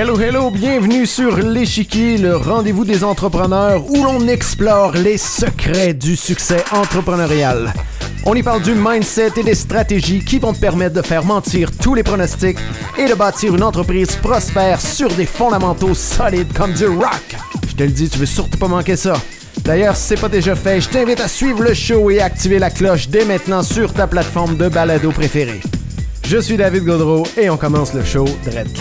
Hello, hello, bienvenue sur l'échiquier, le rendez-vous des entrepreneurs où l'on explore les secrets du succès entrepreneurial. On y parle du mindset et des stratégies qui vont te permettre de faire mentir tous les pronostics et de bâtir une entreprise prospère sur des fondamentaux solides comme du rock. Je te le dis, tu veux surtout pas manquer ça. D'ailleurs, si c'est pas déjà fait, je t'invite à suivre le show et activer la cloche dès maintenant sur ta plateforme de balado préférée. Je suis David Godreau et on commence le show direct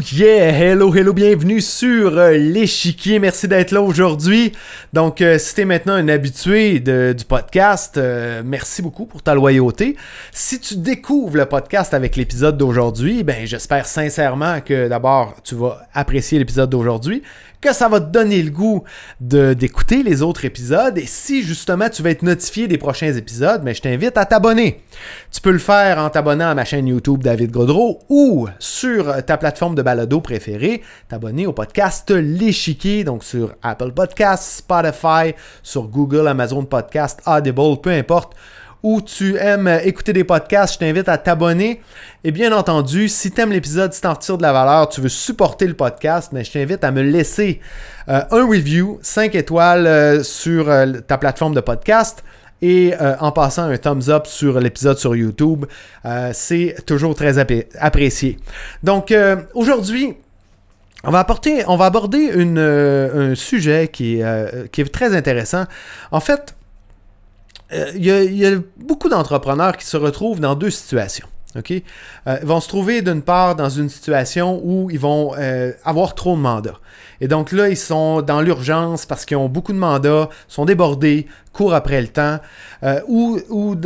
Oh yeah! Hello, hello, bienvenue sur euh, l'échiquier. Merci d'être là aujourd'hui. Donc, euh, si t'es maintenant un habitué du podcast, euh, merci beaucoup pour ta loyauté. Si tu découvres le podcast avec l'épisode d'aujourd'hui, ben j'espère sincèrement que d'abord tu vas apprécier l'épisode d'aujourd'hui, que ça va te donner le goût d'écouter les autres épisodes et si justement tu veux être notifié des prochains épisodes, ben, je t'invite à t'abonner. Tu peux le faire en t'abonnant à ma chaîne YouTube David Godreau ou sur ta plateforme de balado préférée, t'abonner au podcast L'échiquier, donc sur Apple Podcasts, Spotify, sur Google, Amazon Podcast, Audible, peu importe où tu aimes écouter des podcasts, je t'invite à t'abonner. Et bien entendu, si tu aimes l'épisode, si tu en retires de la valeur, tu veux supporter le podcast, mais je t'invite à me laisser euh, un review, 5 étoiles euh, sur euh, ta plateforme de podcast. Et en passant un thumbs up sur l'épisode sur YouTube, c'est toujours très apprécié. Donc aujourd'hui, on va, aborder un sujet qui est, très intéressant. En fait, il y, a- il y a beaucoup d'entrepreneurs qui se retrouvent dans deux situations. Euh, ils vont se trouver d'une part dans une situation où ils vont euh, avoir trop de mandats. Et donc là, ils sont dans l'urgence parce qu'ils ont beaucoup de mandats, sont débordés, courent après le temps. Euh, ou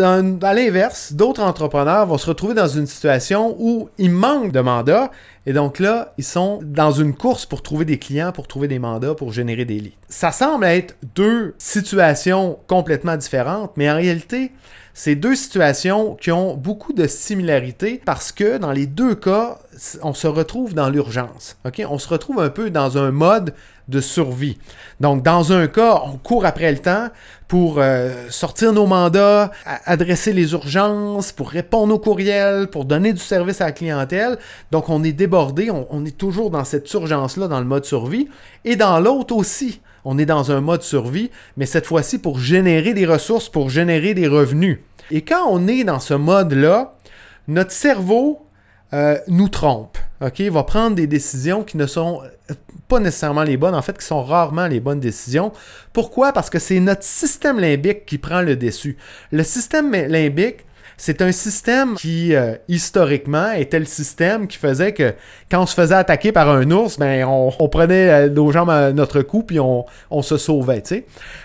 à l'inverse, d'autres entrepreneurs vont se retrouver dans une situation où ils manquent de mandats. Et donc là, ils sont dans une course pour trouver des clients, pour trouver des mandats, pour générer des leads. Ça semble être deux situations complètement différentes, mais en réalité, c'est deux situations qui ont beaucoup de similarités parce que dans les deux cas, on se retrouve dans l'urgence. On se retrouve un peu dans un mode de survie. Donc, dans un cas, on court après le temps pour euh, sortir nos mandats, adresser les urgences, pour répondre aux courriels, pour donner du service à la clientèle. Donc, on est débordé, on, on est toujours dans cette urgence-là, dans le mode survie. Et dans l'autre aussi, on est dans un mode survie, mais cette fois-ci pour générer des ressources, pour générer des revenus. Et quand on est dans ce mode-là, notre cerveau euh, nous trompe. Il va prendre des décisions qui ne sont euh, pas nécessairement les bonnes, en fait, qui sont rarement les bonnes décisions. Pourquoi? Parce que c'est notre système limbique qui prend le dessus. Le système limbique, c'est un système qui, euh, historiquement, était le système qui faisait que quand on se faisait attaquer par un ours, ben, on, prenait euh, nos jambes à notre cou puis on, se sauvait.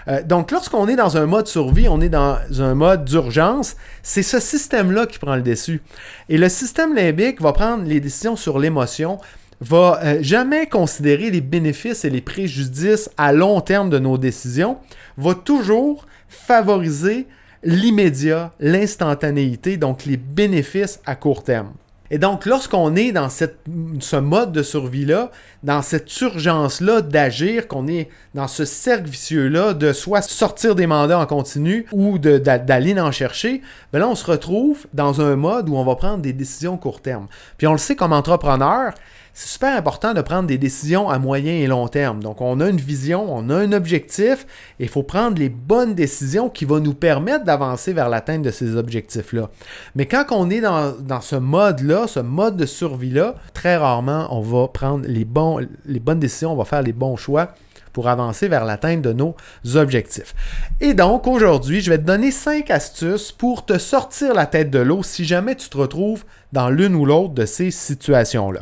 Euh, donc, lorsqu'on est dans un mode survie, on est dans un mode d'urgence, c'est ce système-là qui prend le dessus. Et le système limbique va prendre les décisions sur l'émotion, va jamais considérer les bénéfices et les préjudices à long terme de nos décisions, va toujours favoriser l'immédiat, l'instantanéité, donc les bénéfices à court terme. Et donc, lorsqu'on est dans ce mode de survie-là, dans cette urgence-là d'agir, qu'on est dans ce cercle vicieux-là de soit sortir des mandats en continu ou d'aller en chercher, ben là, on se retrouve dans un mode où on va prendre des décisions court terme. Puis on le sait comme entrepreneur, c'est super important de prendre des décisions à moyen et long terme. Donc, on a une vision, on a un objectif, et il faut prendre les bonnes décisions qui vont nous permettre d'avancer vers l'atteinte de ces objectifs-là. Mais quand on est dans, dans ce mode-là, ce mode de survie-là, très rarement, on va prendre les, bons, les bonnes décisions, on va faire les bons choix pour avancer vers l'atteinte de nos objectifs. Et donc, aujourd'hui, je vais te donner cinq astuces pour te sortir la tête de l'eau si jamais tu te retrouves dans l'une ou l'autre de ces situations-là.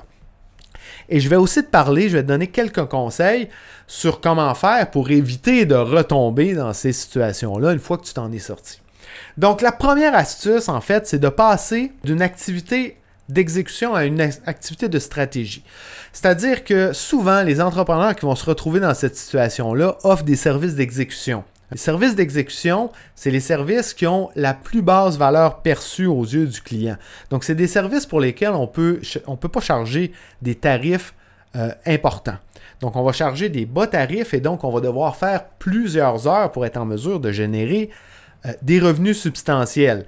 Et je vais aussi te parler, je vais te donner quelques conseils sur comment faire pour éviter de retomber dans ces situations-là une fois que tu t'en es sorti. Donc, la première astuce, en fait, c'est de passer d'une activité d'exécution à une activité de stratégie. C'est-à-dire que souvent, les entrepreneurs qui vont se retrouver dans cette situation-là offrent des services d'exécution. Les services d'exécution, c'est les services qui ont la plus basse valeur perçue aux yeux du client. Donc, c'est des services pour lesquels on on peut pas charger des tarifs euh, importants. Donc, on va charger des bas tarifs et donc on va devoir faire plusieurs heures pour être en mesure de générer euh, des revenus substantiels.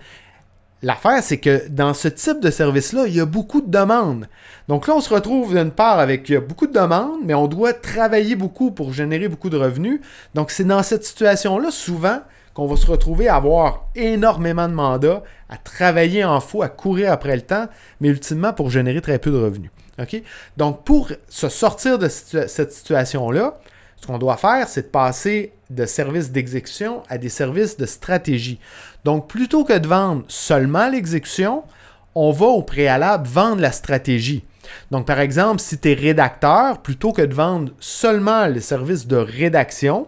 L'affaire, c'est que dans ce type de service-là, il y a beaucoup de demandes. Donc là, on se retrouve d'une part avec beaucoup de demandes, mais on doit travailler beaucoup pour générer beaucoup de revenus. Donc c'est dans cette situation-là, souvent, qu'on va se retrouver à avoir énormément de mandats, à travailler en fou, à courir après le temps, mais ultimement pour générer très peu de revenus. Donc pour se sortir de cette situation-là, ce qu'on doit faire, c'est de passer de services d'exécution à des services de stratégie. Donc plutôt que de vendre seulement l'exécution, on va au préalable vendre la stratégie. Donc, par exemple, si tu es rédacteur, plutôt que de vendre seulement les services de rédaction,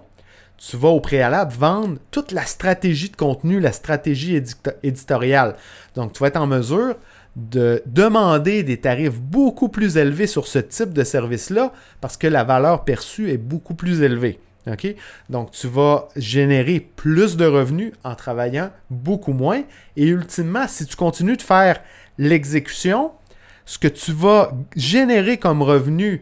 tu vas au préalable vendre toute la stratégie de contenu, la stratégie éditoriale. Donc, tu vas être en mesure de demander des tarifs beaucoup plus élevés sur ce type de service-là parce que la valeur perçue est beaucoup plus élevée. Donc, tu vas générer plus de revenus en travaillant beaucoup moins. Et ultimement, si tu continues de faire l'exécution, ce que tu vas générer comme revenu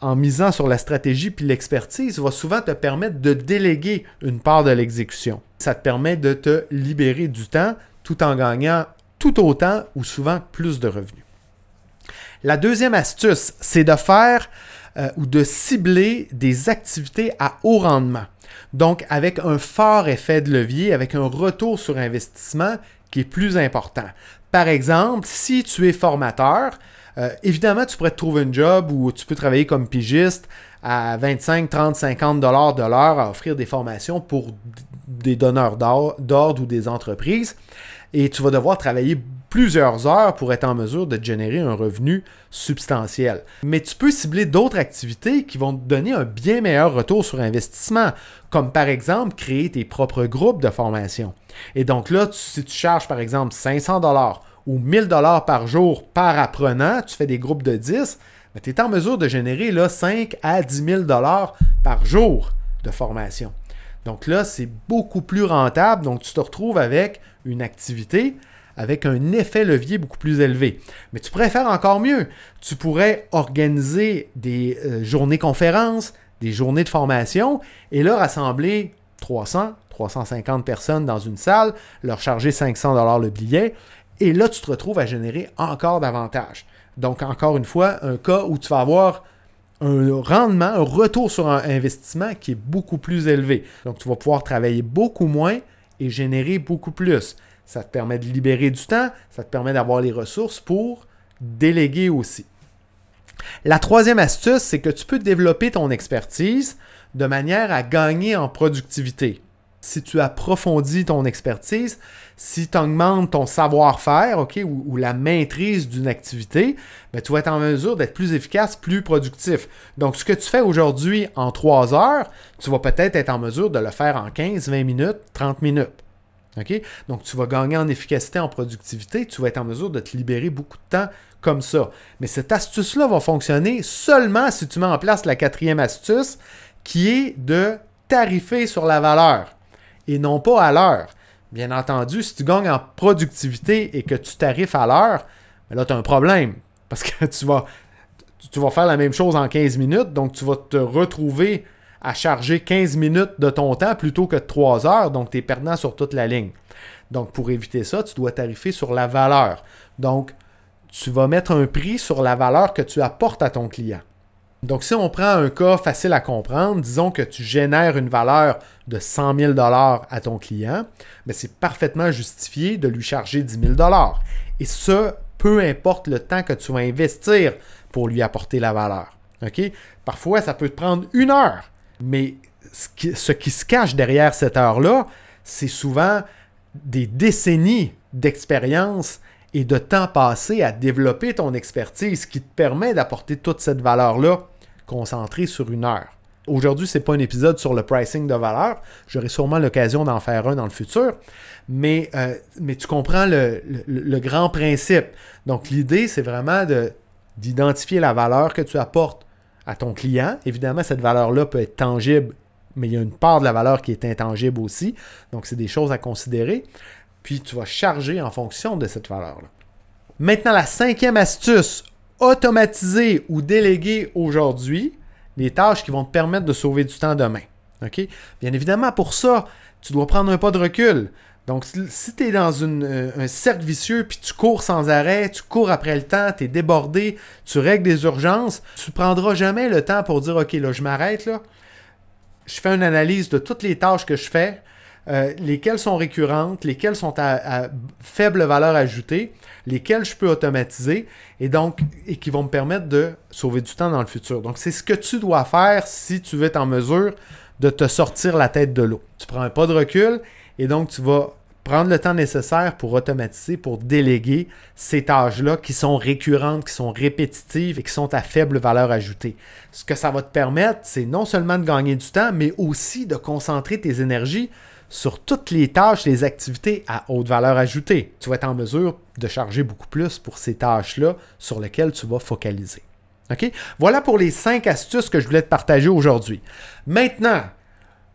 en misant sur la stratégie puis l'expertise va souvent te permettre de déléguer une part de l'exécution. Ça te permet de te libérer du temps tout en gagnant tout autant ou souvent plus de revenus. La deuxième astuce, c'est de faire euh, ou de cibler des activités à haut rendement. Donc avec un fort effet de levier, avec un retour sur investissement qui est plus important. Par exemple, si tu es formateur, euh, évidemment, tu pourrais te trouver un job où tu peux travailler comme pigiste à 25, 30, 50 dollars de l'heure à offrir des formations pour des donneurs d'ordre ou des entreprises. Et tu vas devoir travailler plusieurs heures pour être en mesure de générer un revenu substantiel. Mais tu peux cibler d'autres activités qui vont te donner un bien meilleur retour sur investissement, comme par exemple créer tes propres groupes de formation. Et donc là, si tu charges par exemple 500 dollars ou 1000 dollars par jour par apprenant, tu fais des groupes de 10, tu es en mesure de générer là, 5 à 10 000 dollars par jour de formation. Donc là, c'est beaucoup plus rentable. Donc tu te retrouves avec une activité avec un effet levier beaucoup plus élevé. Mais tu pourrais faire encore mieux. Tu pourrais organiser des euh, journées conférences, des journées de formation et là rassembler 300, 350 personnes dans une salle, leur charger 500 dollars le billet et là, tu te retrouves à générer encore davantage. Donc, encore une fois, un cas où tu vas avoir un rendement, un retour sur un investissement qui est beaucoup plus élevé. Donc, tu vas pouvoir travailler beaucoup moins et générer beaucoup plus. Ça te permet de libérer du temps, ça te permet d'avoir les ressources pour déléguer aussi. La troisième astuce, c'est que tu peux développer ton expertise de manière à gagner en productivité si tu approfondis ton expertise, si tu augmentes ton savoir-faire, ou, la maîtrise d'une activité, ben, tu vas être en mesure d'être plus efficace, plus productif. Donc, ce que tu fais aujourd'hui en 3 heures, tu vas peut-être être en mesure de le faire en 15, 20 minutes, 30 minutes. Donc, tu vas gagner en efficacité, en productivité, tu vas être en mesure de te libérer beaucoup de temps comme ça. Mais cette astuce-là va fonctionner seulement si tu mets en place la quatrième astuce, qui est de tarifer sur la valeur et non pas à l'heure. Bien entendu, si tu gagnes en productivité et que tu tarifes à l'heure, ben là, tu as un problème. Parce que tu vas, tu vas faire la même chose en 15 minutes, donc tu vas te retrouver à charger 15 minutes de ton temps plutôt que 3 heures, donc tu es perdant sur toute la ligne. Donc pour éviter ça, tu dois tarifer sur la valeur. Donc tu vas mettre un prix sur la valeur que tu apportes à ton client. Donc, si on prend un cas facile à comprendre, disons que tu génères une valeur de 100 000 à ton client, ben, c'est parfaitement justifié de lui charger 10 000 Et ce, peu importe le temps que tu vas investir pour lui apporter la valeur. Parfois, ça peut te prendre une heure, mais ce qui se cache derrière cette heure-là, c'est souvent des décennies d'expérience et de temps passé à développer ton expertise qui te permet d'apporter toute cette valeur-là concentrée sur une heure. Aujourd'hui, ce n'est pas un épisode sur le pricing de valeur. J'aurai sûrement l'occasion d'en faire un dans le futur. Mais, euh, tu comprends le, grand principe. Donc, l'idée, c'est vraiment d'identifier la valeur que tu apportes à ton client. Évidemment, cette valeur-là peut être tangible, mais il y a une part de la valeur qui est intangible aussi. Donc, c'est des choses à considérer puis tu vas charger en fonction de cette valeur-là. Maintenant, la cinquième astuce, automatiser ou déléguer aujourd'hui les tâches qui vont te permettre de sauver du temps demain. Bien évidemment, pour ça, tu dois prendre un pas de recul. Donc, si tu es dans une, un cercle vicieux, puis tu cours sans arrêt, tu cours après le temps, tu es débordé, tu règles des urgences, tu prendras jamais le temps pour dire, OK, là, je m'arrête, là. Je fais une analyse de toutes les tâches que je fais, euh, lesquelles sont récurrentes, lesquelles sont à, faible valeur ajoutée, lesquelles je peux automatiser et donc et qui vont me permettre de sauver du temps dans le futur. Donc c'est ce que tu dois faire si tu veux être en mesure de te sortir la tête de l'eau. Tu prends un pas de recul et donc tu vas prendre le temps nécessaire pour automatiser, pour déléguer ces tâches-là qui sont récurrentes, qui sont répétitives et qui sont à faible valeur ajoutée. Ce que ça va te permettre, c'est non seulement de gagner du temps, mais aussi de concentrer tes énergies sur toutes les tâches, les activités à haute valeur ajoutée. Tu vas être en mesure de charger beaucoup plus pour ces tâches-là sur lesquelles tu vas focaliser. OK? Voilà pour les cinq astuces que je voulais te partager aujourd'hui. Maintenant,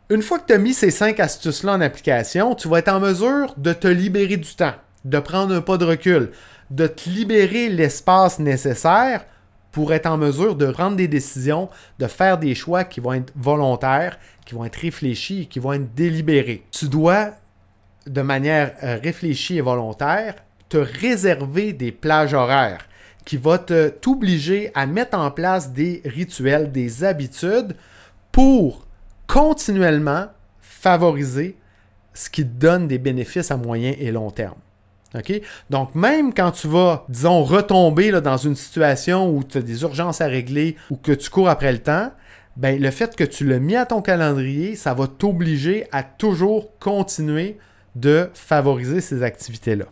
une fois que tu as mis ces cinq astuces-là en application, tu vas être en mesure de te libérer du temps, de prendre un pas de recul, de te libérer l'espace nécessaire pour être en mesure de prendre des décisions, de faire des choix qui vont être volontaires, qui vont être réfléchis qui vont être délibérés. Tu dois, de manière euh, réfléchie et volontaire, te réserver des plages horaires qui vont t'obliger à mettre en place des rituels, des habitudes pour continuellement favoriser ce qui te donne des bénéfices à moyen et long terme. Donc, même quand tu vas, disons, retomber dans une situation où tu as des urgences à régler ou que tu cours après le temps, ben, le fait que tu l'as mis à ton calendrier, ça va t'obliger à toujours continuer de favoriser ces activités-là.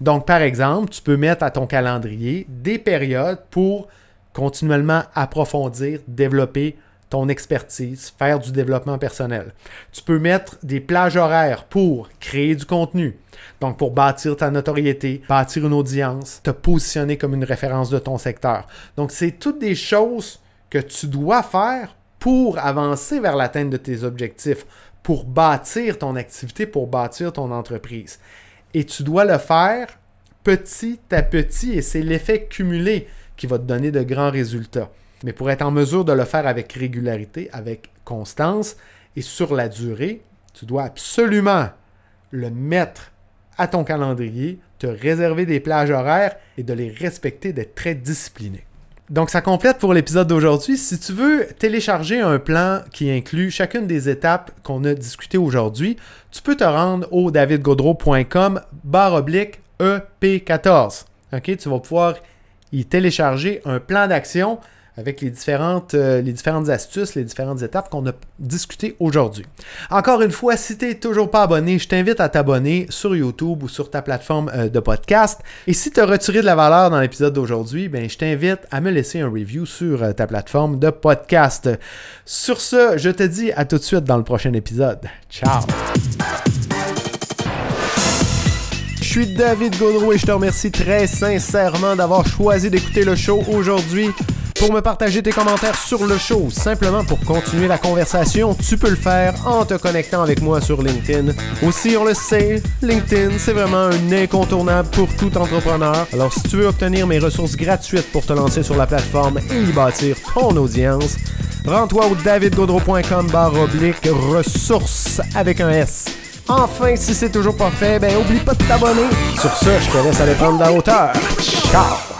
Donc, par exemple, tu peux mettre à ton calendrier des périodes pour continuellement approfondir, développer ton expertise, faire du développement personnel. Tu peux mettre des plages horaires pour créer du contenu. Donc, pour bâtir ta notoriété, bâtir une audience, te positionner comme une référence de ton secteur. Donc, c'est toutes des choses que tu dois faire pour avancer vers l'atteinte de tes objectifs, pour bâtir ton activité, pour bâtir ton entreprise. Et tu dois le faire petit à petit et c'est l'effet cumulé qui va te donner de grands résultats. Mais pour être en mesure de le faire avec régularité, avec constance et sur la durée, tu dois absolument le mettre à ton calendrier, te réserver des plages horaires et de les respecter, d'être très discipliné. Donc ça complète pour l'épisode d'aujourd'hui. Si tu veux télécharger un plan qui inclut chacune des étapes qu'on a discutées aujourd'hui, tu peux te rendre au davidgodreau.com barre oblique EP14. Ok, tu vas pouvoir y télécharger un plan d'action avec les différentes, euh, les différentes astuces, les différentes étapes qu'on a discutées aujourd'hui. Encore une fois, si tu n'es toujours pas abonné, je t'invite à t'abonner sur YouTube ou sur ta plateforme euh, de podcast. Et si tu as retiré de la valeur dans l'épisode d'aujourd'hui, ben, je t'invite à me laisser un review sur euh, ta plateforme de podcast. Sur ce, je te dis à tout de suite dans le prochain épisode. Ciao! Je suis David Gaudreau et je te remercie très sincèrement d'avoir choisi d'écouter le show aujourd'hui. Pour me partager tes commentaires sur le show, simplement pour continuer la conversation, tu peux le faire en te connectant avec moi sur LinkedIn. Aussi, on le sait, LinkedIn, c'est vraiment un incontournable pour tout entrepreneur. Alors, si tu veux obtenir mes ressources gratuites pour te lancer sur la plateforme et y bâtir ton audience, rends-toi au davidgaudreau.com barre oblique ressources avec un S. Enfin, si c'est toujours pas fait, ben oublie pas de t'abonner. Sur ce, je te laisse aller prendre la hauteur. Ciao!